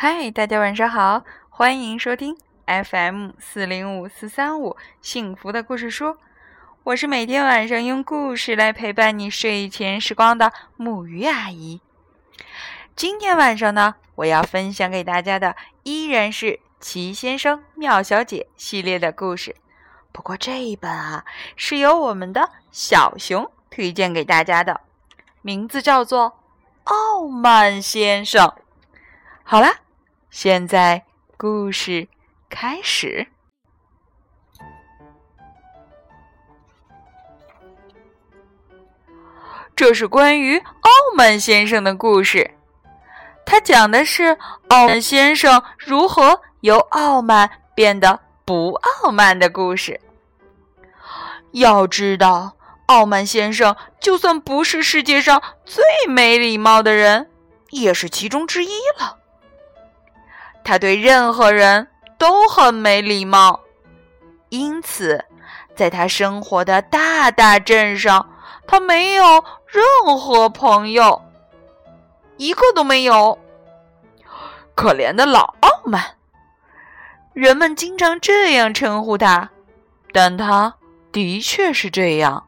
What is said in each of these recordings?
嗨，大家晚上好，欢迎收听 FM 四零五四三五幸福的故事书。我是每天晚上用故事来陪伴你睡前时光的木鱼阿姨。今天晚上呢，我要分享给大家的依然是《奇先生妙小姐》系列的故事。不过这一本啊，是由我们的小熊推荐给大家的，名字叫做《傲慢先生》。好啦，现在故事开始。这是关于傲慢先生的故事。他讲的是傲慢先生如何由傲慢变得不傲慢的故事。要知道，傲慢先生就算不是世界上最没礼貌的人，也是其中之一了。他对任何人都很没礼貌，因此，在他生活的大大镇上。他没有任何朋友，一个都没有。可怜的老傲慢，人们经常这样称呼他，但他的确是这样。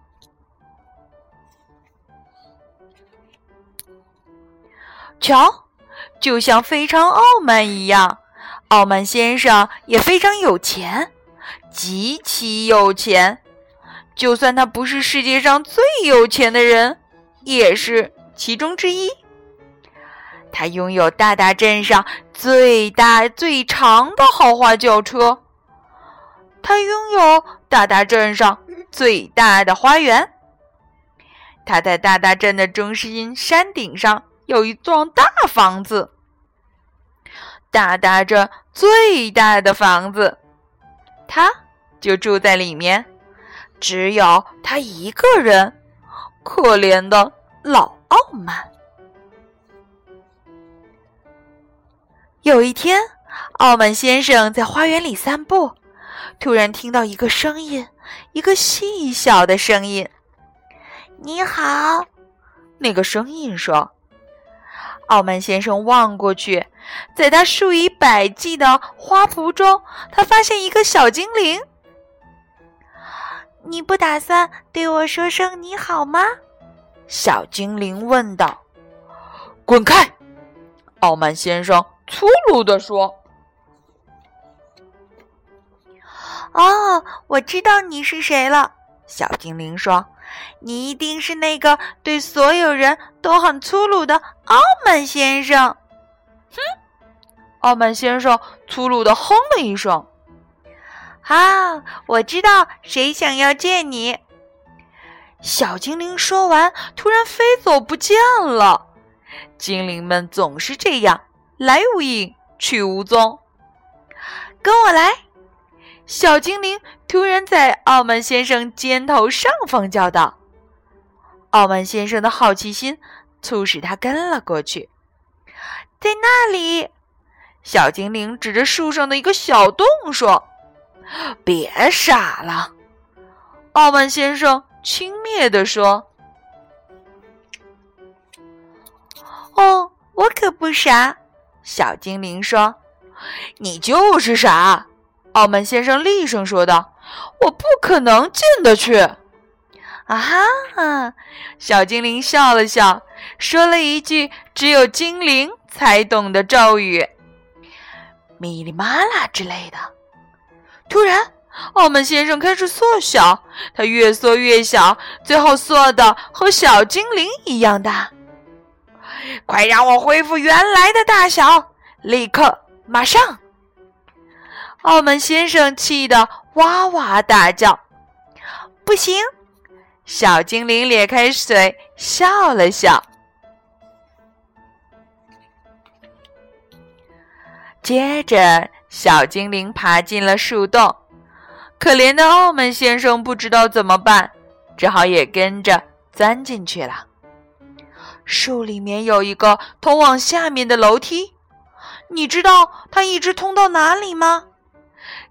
瞧，就像非常傲慢一样，傲慢先生也非常有钱，极其有钱。就算他不是世界上最有钱的人，也是其中之一。他拥有大大镇上最大最长的豪华轿车，他拥有大大镇上最大的花园。他在大大镇的中心山顶上有一幢大房子，大大镇最大的房子，他就住在里面。只有他一个人，可怜的老傲慢。有一天，傲慢先生在花园里散步，突然听到一个声音，一个细小的声音：“你好。”那个声音说。傲慢先生望过去，在他数以百计的花圃中，他发现一个小精灵。你不打算对我说声你好吗？小精灵问道。“滚开！”傲慢先生粗鲁地说。“哦，我知道你是谁了。”小精灵说，“你一定是那个对所有人都很粗鲁的傲慢先生。”哼！傲慢先生粗鲁的哼了一声。啊，我知道谁想要见你。小精灵说完，突然飞走不见了。精灵们总是这样，来无影去无踪。跟我来！小精灵突然在傲慢先生肩头上方叫道。傲慢先生的好奇心促使他跟了过去。在那里，小精灵指着树上的一个小洞说。别傻了，傲慢先生轻蔑地说。“哦，我可不傻。”小精灵说。“你就是傻！”傲慢先生厉声说道。“我不可能进得去。”啊哈！小精灵笑了笑，说了一句只有精灵才懂的咒语：“米里玛拉”之类的。突然，傲慢先生开始缩小，他越缩越小，最后缩的和小精灵一样大。快让我恢复原来的大小！立刻，马上！澳门先生气得哇哇大叫。不行！小精灵咧开嘴笑了笑，接着。小精灵爬进了树洞，可怜的傲慢先生不知道怎么办，只好也跟着钻进去了。树里面有一个通往下面的楼梯，你知道它一直通到哪里吗？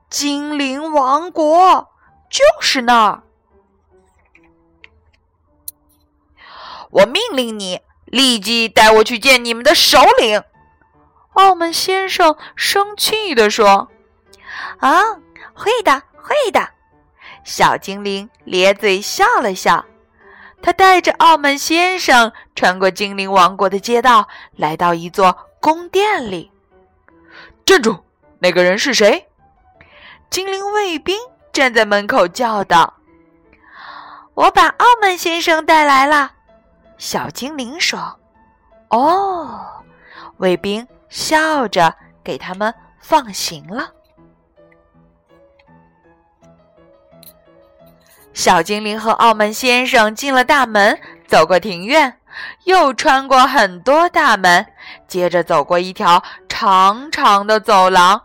精灵王国就是那儿。我命令你立即带我去见你们的首领。澳门先生生气地说：“啊，会的，会的。”小精灵咧嘴笑了笑。他带着澳门先生穿过精灵王国的街道，来到一座宫殿里。站住！那个人是谁？精灵卫兵站在门口叫道：“我把澳门先生带来了。”小精灵说：“哦。”卫兵笑着给他们放行了。小精灵和澳门先生进了大门，走过庭院，又穿过很多大门，接着走过一条长长的走廊，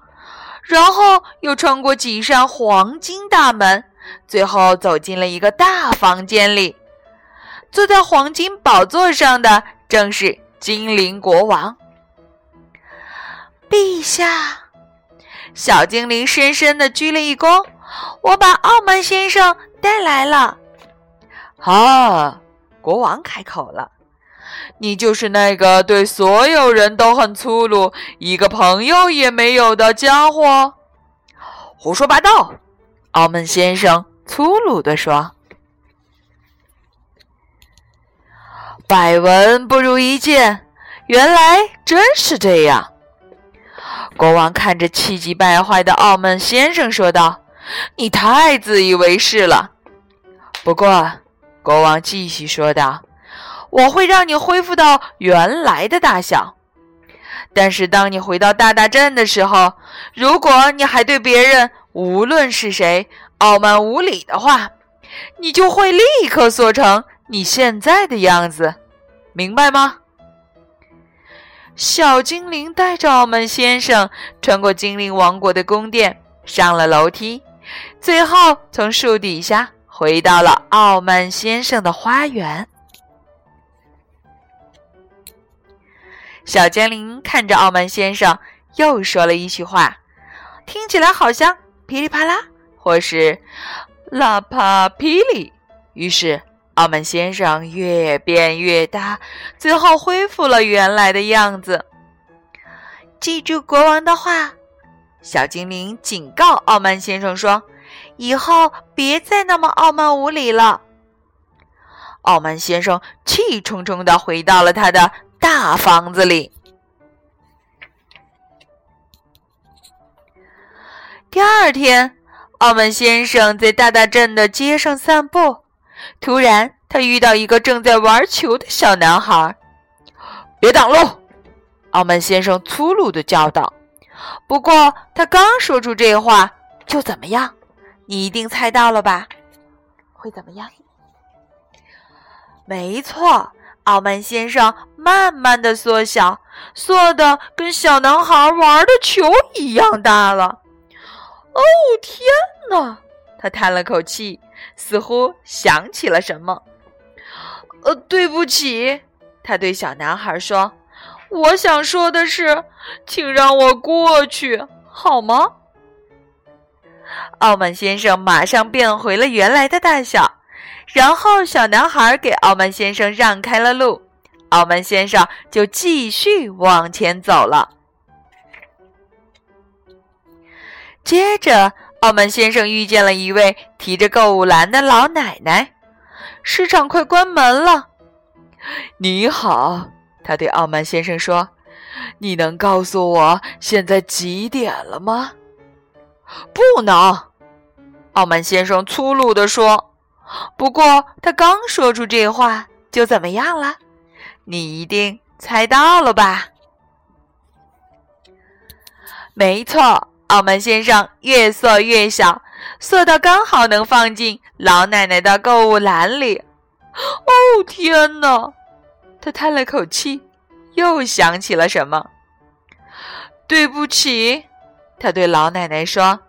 然后又穿过几扇黄金大门，最后走进了一个大房间里。坐在黄金宝座上的正是精灵国王。陛下，小精灵深深的鞠了一躬。我把澳门先生带来了。啊，国王开口了：“你就是那个对所有人都很粗鲁、一个朋友也没有的家伙？”胡说八道！澳门先生粗鲁地说：“百闻不如一见，原来真是这样。”国王看着气急败坏的澳门先生说道：“你太自以为是了。”不过，国王继续说道：“我会让你恢复到原来的大小。但是，当你回到大大镇的时候，如果你还对别人，无论是谁，傲慢无礼的话，你就会立刻缩成你现在的样子，明白吗？”小精灵带着傲慢先生穿过精灵王国的宫殿，上了楼梯，最后从树底下回到了傲慢先生的花园。小精灵看着傲慢先生，又说了一句话，听起来好像噼里啪啦，或是啦啪噼里。于是。傲慢先生越变越大，最后恢复了原来的样子。记住国王的话，小精灵警告傲慢先生说：“以后别再那么傲慢无礼了。”傲慢先生气冲冲的回到了他的大房子里。第二天，澳门先生在大大镇的街上散步。突然，他遇到一个正在玩球的小男孩。“别挡路！”澳门先生粗鲁的叫道。不过，他刚说出这话，就怎么样？你一定猜到了吧？会怎么样？没错，傲慢先生慢慢的缩小，缩的跟小男孩玩的球一样大了。哦，天哪！他叹了口气。似乎想起了什么，呃，对不起，他对小男孩说：“我想说的是，请让我过去好吗？”傲慢先生马上变回了原来的大小，然后小男孩给傲慢先生让开了路，傲慢先生就继续往前走了。接着。傲慢先生遇见了一位提着购物篮的老奶奶。市场快关门了。你好，他对傲慢先生说：“你能告诉我现在几点了吗？”不能，傲慢先生粗鲁地说。不过他刚说出这话，就怎么样了？你一定猜到了吧？没错。澳门先生越缩越小，缩到刚好能放进老奶奶的购物篮里。哦，天哪！他叹了口气，又想起了什么。对不起，他对老奶奶说：“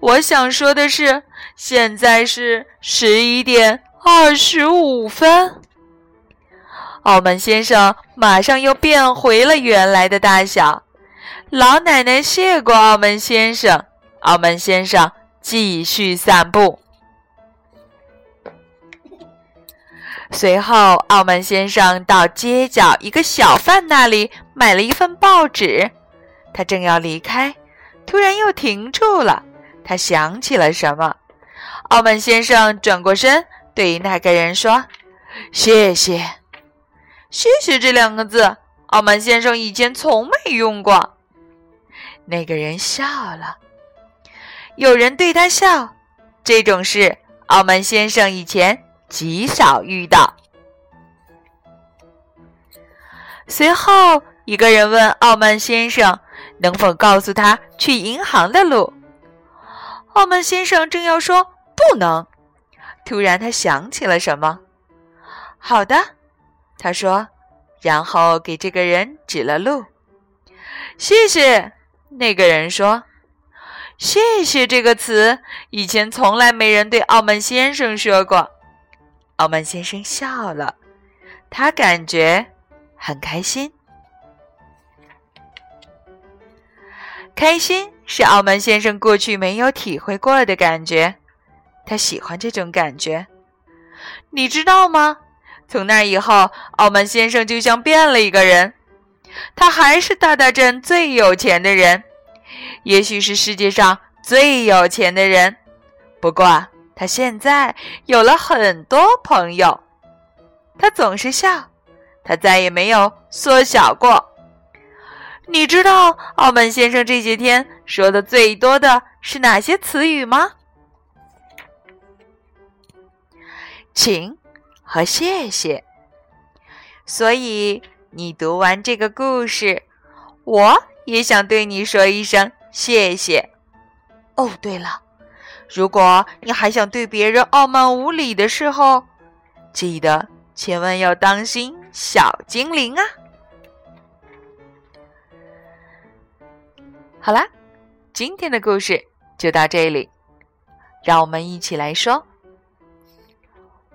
我想说的是，现在是十一点二十五分。”澳门先生马上又变回了原来的大小。老奶奶谢过澳门先生，澳门先生继续散步。随后，澳门先生到街角一个小贩那里买了一份报纸。他正要离开，突然又停住了。他想起了什么？傲慢先生转过身，对那个人说：“谢谢，谢谢。”这两个字，傲慢先生以前从没用过。那个人笑了。有人对他笑，这种事，傲慢先生以前极少遇到。随后，一个人问傲慢先生：“能否告诉他去银行的路？”傲慢先生正要说“不能”，突然他想起了什么。“好的。”他说，然后给这个人指了路。“谢谢。”那个人说，“谢谢”这个词以前从来没人对傲慢先生说过。傲慢先生笑了，他感觉很开心。开心是傲慢先生过去没有体会过的感觉，他喜欢这种感觉。你知道吗？从那以后，傲慢先生就像变了一个人。他还是大大镇最有钱的人，也许是世界上最有钱的人。不过，他现在有了很多朋友。他总是笑，他再也没有缩小过。你知道傲慢先生这些天说的最多的是哪些词语吗？请和谢谢。所以你读完这个故事，我也想对你说一声谢谢。哦，对了，如果你还想对别人傲慢无礼的时候，记得千万要当心小精灵啊！好啦，今天的故事就到这里，让我们一起来说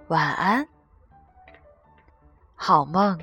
晚安，好梦。